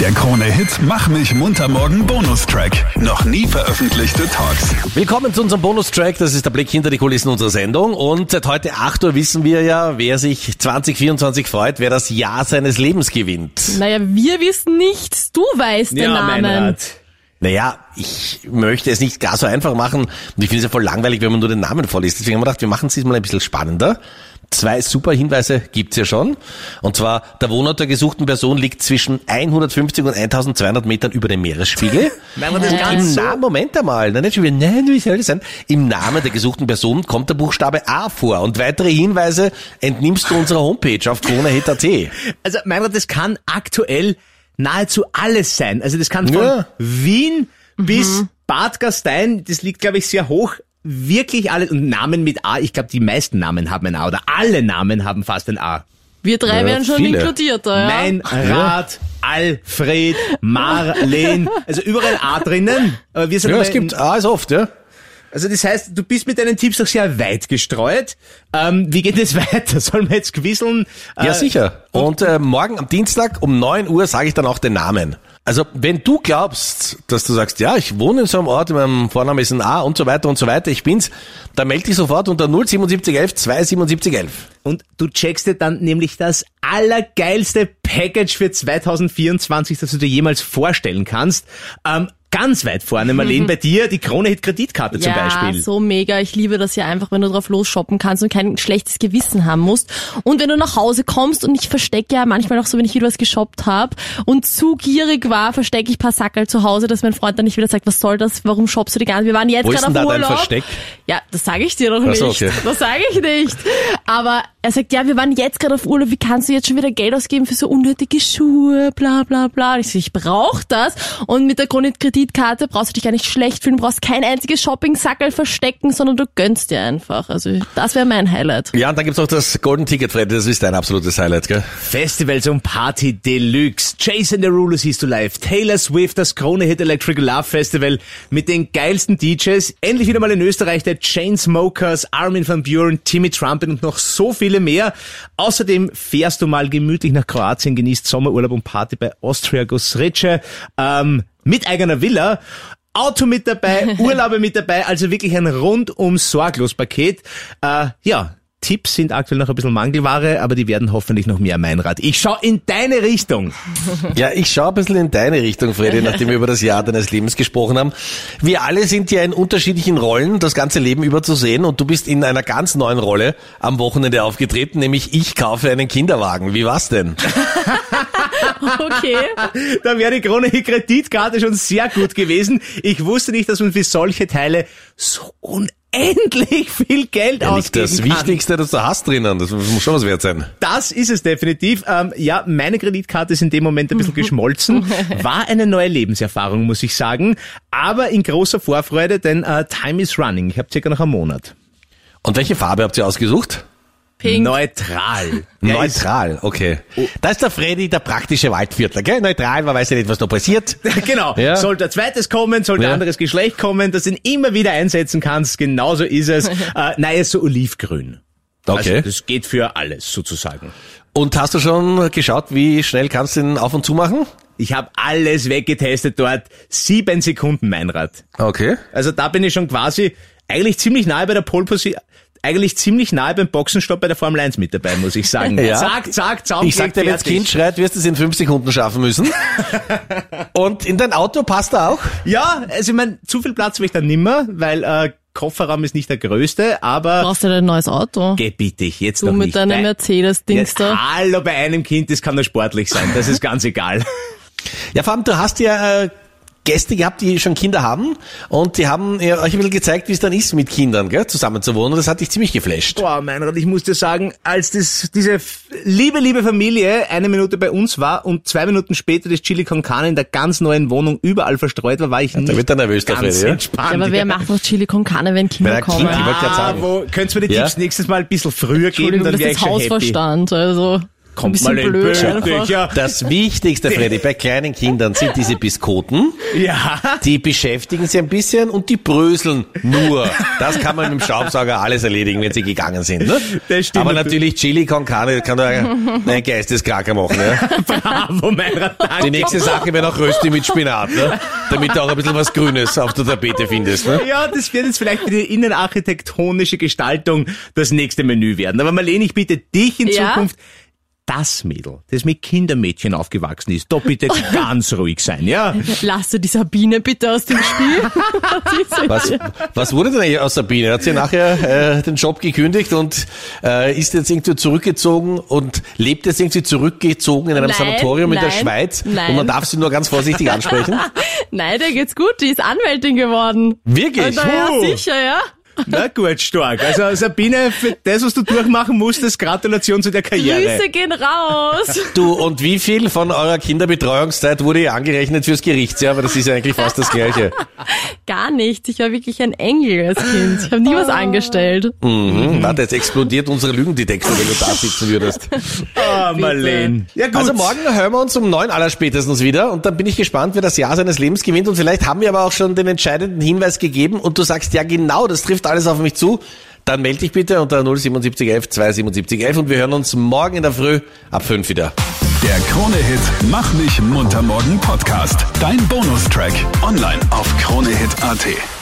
Der Krone-Hit Mach mich munter morgen Bonustrack. Noch nie veröffentlichte Talks. Willkommen zu unserem Bonustrack. Das ist der Blick hinter die Kulissen unserer Sendung. Und seit heute 8 Uhr wissen wir ja, wer sich 2024 freut, wer das Jahr seines Lebens gewinnt. Naja, wir wissen nichts. Du weißt den Namen. Meinrad. Naja, ich möchte es nicht gar so einfach machen. Und ich finde es ja voll langweilig, wenn man nur den Namen vorliest. Deswegen haben wir gedacht, wir machen es diesmal ein bisschen spannender. Zwei super Hinweise gibt's ja schon. Und zwar, der Wohnort der gesuchten Person liegt zwischen 150 und 1200 Metern über dem Meeresspiegel. Meinrad, das Im ganz so. Moment einmal, nein, nicht schon wieder, nein, wie soll das sein? Im Namen der gesuchten Person kommt der Buchstabe A vor und weitere Hinweise entnimmst du unserer Homepage auf kronehit.at. Also, Meinrad, das kann aktuell nahezu alles sein. Also, das kann von Ja. Wien bis Bad Gastein, das liegt, glaube ich, sehr hoch. Wirklich alles. Und Namen mit A, ich glaube, die meisten Namen haben ein A oder alle Namen haben fast ein A. Wir drei Ja, werden schon viele. inkludiert da, ja. Mein Rat, Alfred, Marleen, also überall A drinnen. Aber wir sind Ja, es gibt A ist oft, ja. Also das heißt, du bist mit deinen Tipps doch sehr weit gestreut. Ähm, wie geht es weiter? Sollen wir jetzt quisseln? Ja, Äh, sicher. Und äh, morgen am Dienstag um 9 Uhr sage ich dann auch den Namen. Also wenn du glaubst, dass du sagst, ja, ich wohne in so einem Ort, mein Vorname ist ein A und so weiter und so weiter, ich bin's, dann melde dich sofort unter 07711 27711. Und du checkst dir dann nämlich das allergeilste Package für 2024, das du dir jemals vorstellen kannst. Ähm, ganz weit vorne, Marlene, bei dir die Krone-Hit-Kreditkarte zum ja, Beispiel. so mega. Ich liebe das ja einfach, wenn du drauf losshoppen kannst und kein schlechtes Gewissen haben musst. Und wenn du nach Hause kommst und ich verstecke ja manchmal auch so, wenn ich wieder was geshoppt habe und zu gierig war, verstecke ich paar Sackerl zu Hause, dass mein Freund dann nicht wieder sagt, was soll das, warum shoppst du die ganze Wir waren jetzt gerade auf da dein Urlaub. Versteck? Ja, das sage ich dir Ach nicht. so, okay. Das sage ich nicht. Aber er sagt, ja, wir waren jetzt gerade auf Urlaub, wie kannst du jetzt schon wieder Geld ausgeben für so unnötige Schuhe, bla bla bla. Und ich so, ich brauch das. Und mit der Kreditkreditkarte brauchst du dich gar nicht schlecht fühlen, du brauchst kein einziges Shopping-Sackerl verstecken, sondern du gönnst dir einfach. Also das wäre mein Highlight. Ja, und dann gibt's noch das Golden Ticket, Freddy, das ist dein absolutes Highlight, gell? Festivals und Party Deluxe. Jason Derulo siehst du live. Taylor Swift, das Krone Hit Electric Love Festival mit den geilsten DJs. Endlich wieder mal in Österreich der Chainsmokers, Armin van Buren, Timmy Trumpet und noch so viele mehr. Außerdem fährst du mal gemütlich nach Kroatien, genießt Sommerurlaub und Party bei Austria Gosrice, ähm, mit eigener Villa. Auto mit dabei, Urlaube mit dabei, also wirklich ein rundum sorglos Paket. Äh, ja, Tipps sind aktuell noch ein bisschen Mangelware, aber die werden hoffentlich noch mehr mein Rat. Ich schau in deine Richtung. Ja, ich schaue ein bisschen in deine Richtung, Freddy, nachdem wir über das Jahr deines Lebens gesprochen haben. Wir alle sind ja in unterschiedlichen Rollen das ganze Leben über zu sehen und du bist in einer ganz neuen Rolle am Wochenende aufgetreten, nämlich ich kaufe einen Kinderwagen. Wie war's denn? Okay. Da wäre die Krone Kreditkarte schon sehr gut gewesen. Ich wusste nicht, dass man für solche Teile so unendlich viel Geld Ja, nicht ausgeben das kann. Wichtigste, das du hast drinnen. Das muss schon was wert sein. Das ist es definitiv. Ähm, ja, meine Kreditkarte ist in dem Moment ein bisschen geschmolzen. War eine neue Lebenserfahrung, muss ich sagen. Aber in großer Vorfreude, denn äh, Time is running. Ich habe circa noch einen Monat. Und welche Farbe habt ihr ausgesucht? Pink. Neutral. Der Neutral, okay. Da ist der Freddy der praktische Waldviertler, gell? Neutral, man weiß ja nicht, was da passiert. Genau. Ja. Sollte ein zweites kommen, sollte Ja. ein anderes Geschlecht kommen, das du ihn immer wieder einsetzen kannst. Genauso ist es. äh, nein, er ist so olivgrün. Okay. Also, das geht für alles sozusagen. Und hast du schon geschaut, wie schnell kannst du den auf und zu machen? Ich habe alles weggetestet dort. Sieben Sekunden, mein Rad. Okay. Also da bin ich schon quasi eigentlich ziemlich nahe bei der Pole Position. Eigentlich ziemlich nahe beim Boxenstopp bei der Formel 1 mit dabei, muss ich sagen. Ja. Zack, zack, zack. Ich sag dir, wenn das Kind schreit, wirst du es in fünf Sekunden schaffen müssen. Und in dein Auto passt er auch? Ja, also ich mein, zu viel Platz habe ich da nimmer, weil äh, Kofferraum ist nicht der größte, aber Brauchst du denn ein neues Auto? geh bitte, jetzt Du noch mit nicht. deinem Bei- Mercedes-Dings Ja, da. Hallo, bei einem Kind, das kann nur sportlich sein, das ist ganz egal. Ja, vor allem, du hast ja äh, Gäste gehabt, die schon Kinder haben und die haben ja, euch ein bisschen gezeigt, wie es dann ist, mit Kindern gell, zusammen zu wohnen. Und das hat dich ziemlich geflasht. Boah, Meinrad, ich muss dir sagen, als das, diese liebe, liebe Familie eine Minute bei uns war und zwei Minuten später das Chili con Carne in der ganz neuen Wohnung überall verstreut war, war ich nicht wird er nervös, ganz Freddy, ja? entspannt. Ja, aber wer macht noch Chili con Carne, wenn Kinder der kommen? Kind- Ich wollte grad Ah, sagen. wo, könntest du mir die Ja? Tipps nächstes Mal ein bisschen früher geben, dann das wäre ist ich schon happy. Hausverstand, also. Kommt mal in blöd ja. Das Wichtigste, Freddy, bei kleinen Kindern sind diese Biskoten. Ja. Die beschäftigen sie ein bisschen und die bröseln nur. Das kann man mit dem Staubsauger alles erledigen, wenn sie gegangen sind. Ne? Das stimmt. Aber natürlich Chili con Carne kann da einen Geisteskranker machen. Ja? Bravo, mein Die nächste Sache wäre noch Rösti mit Spinat, ne? damit du auch ein bisschen was Grünes auf der Tapete findest. Ne? Ja, das wird jetzt vielleicht für die innenarchitektonische Gestaltung das nächste Menü werden. Aber Marlene, ich bitte dich in Ja? Zukunft, das Mädel, das mit Kindermädchen aufgewachsen ist, da bitte ganz ruhig sein, ja? Lass du die Sabine bitte aus dem Spiel. Was, was wurde denn eigentlich aus Sabine? Hat sie nachher äh, den Job gekündigt und äh, ist jetzt irgendwie zurückgezogen und lebt jetzt irgendwie zurückgezogen in einem Nein, Sanatorium in der nein, Schweiz nein. und man darf sie nur ganz vorsichtig ansprechen? Nein, der geht's gut. Die ist Anwältin geworden. Wirklich? Na ja, sicher, ja. Na gut, stark. Also Sabine, für das, was du durchmachen musstest, Gratulation zu der Karriere. Grüße gehen raus. Du, und wie viel von eurer Kinderbetreuungszeit wurde ihr angerechnet fürs Gerichtsjahr? Aber das ist ja eigentlich fast das Gleiche. Gar nichts. Ich war wirklich ein Engel als Kind. Ich habe nie was angestellt. Mhm. Warte, jetzt explodiert unser Lügendetektor, wenn du da sitzen würdest. Ah, Marlene. Ja gut. Also morgen hören wir uns um neun aller spätestens wieder und dann bin ich gespannt, wer das Jahr seines Lebens gewinnt und vielleicht haben wir aber auch schon den entscheidenden Hinweis gegeben und du sagst, ja genau, das trifft alles auf mich zu. Dann melde dich bitte unter 07711 27711 und wir hören uns morgen in der Früh ab 5 wieder. Der Krone-Hit Mach mich munter morgen Podcast. Dein Bonustrack. Online auf kronehit.at.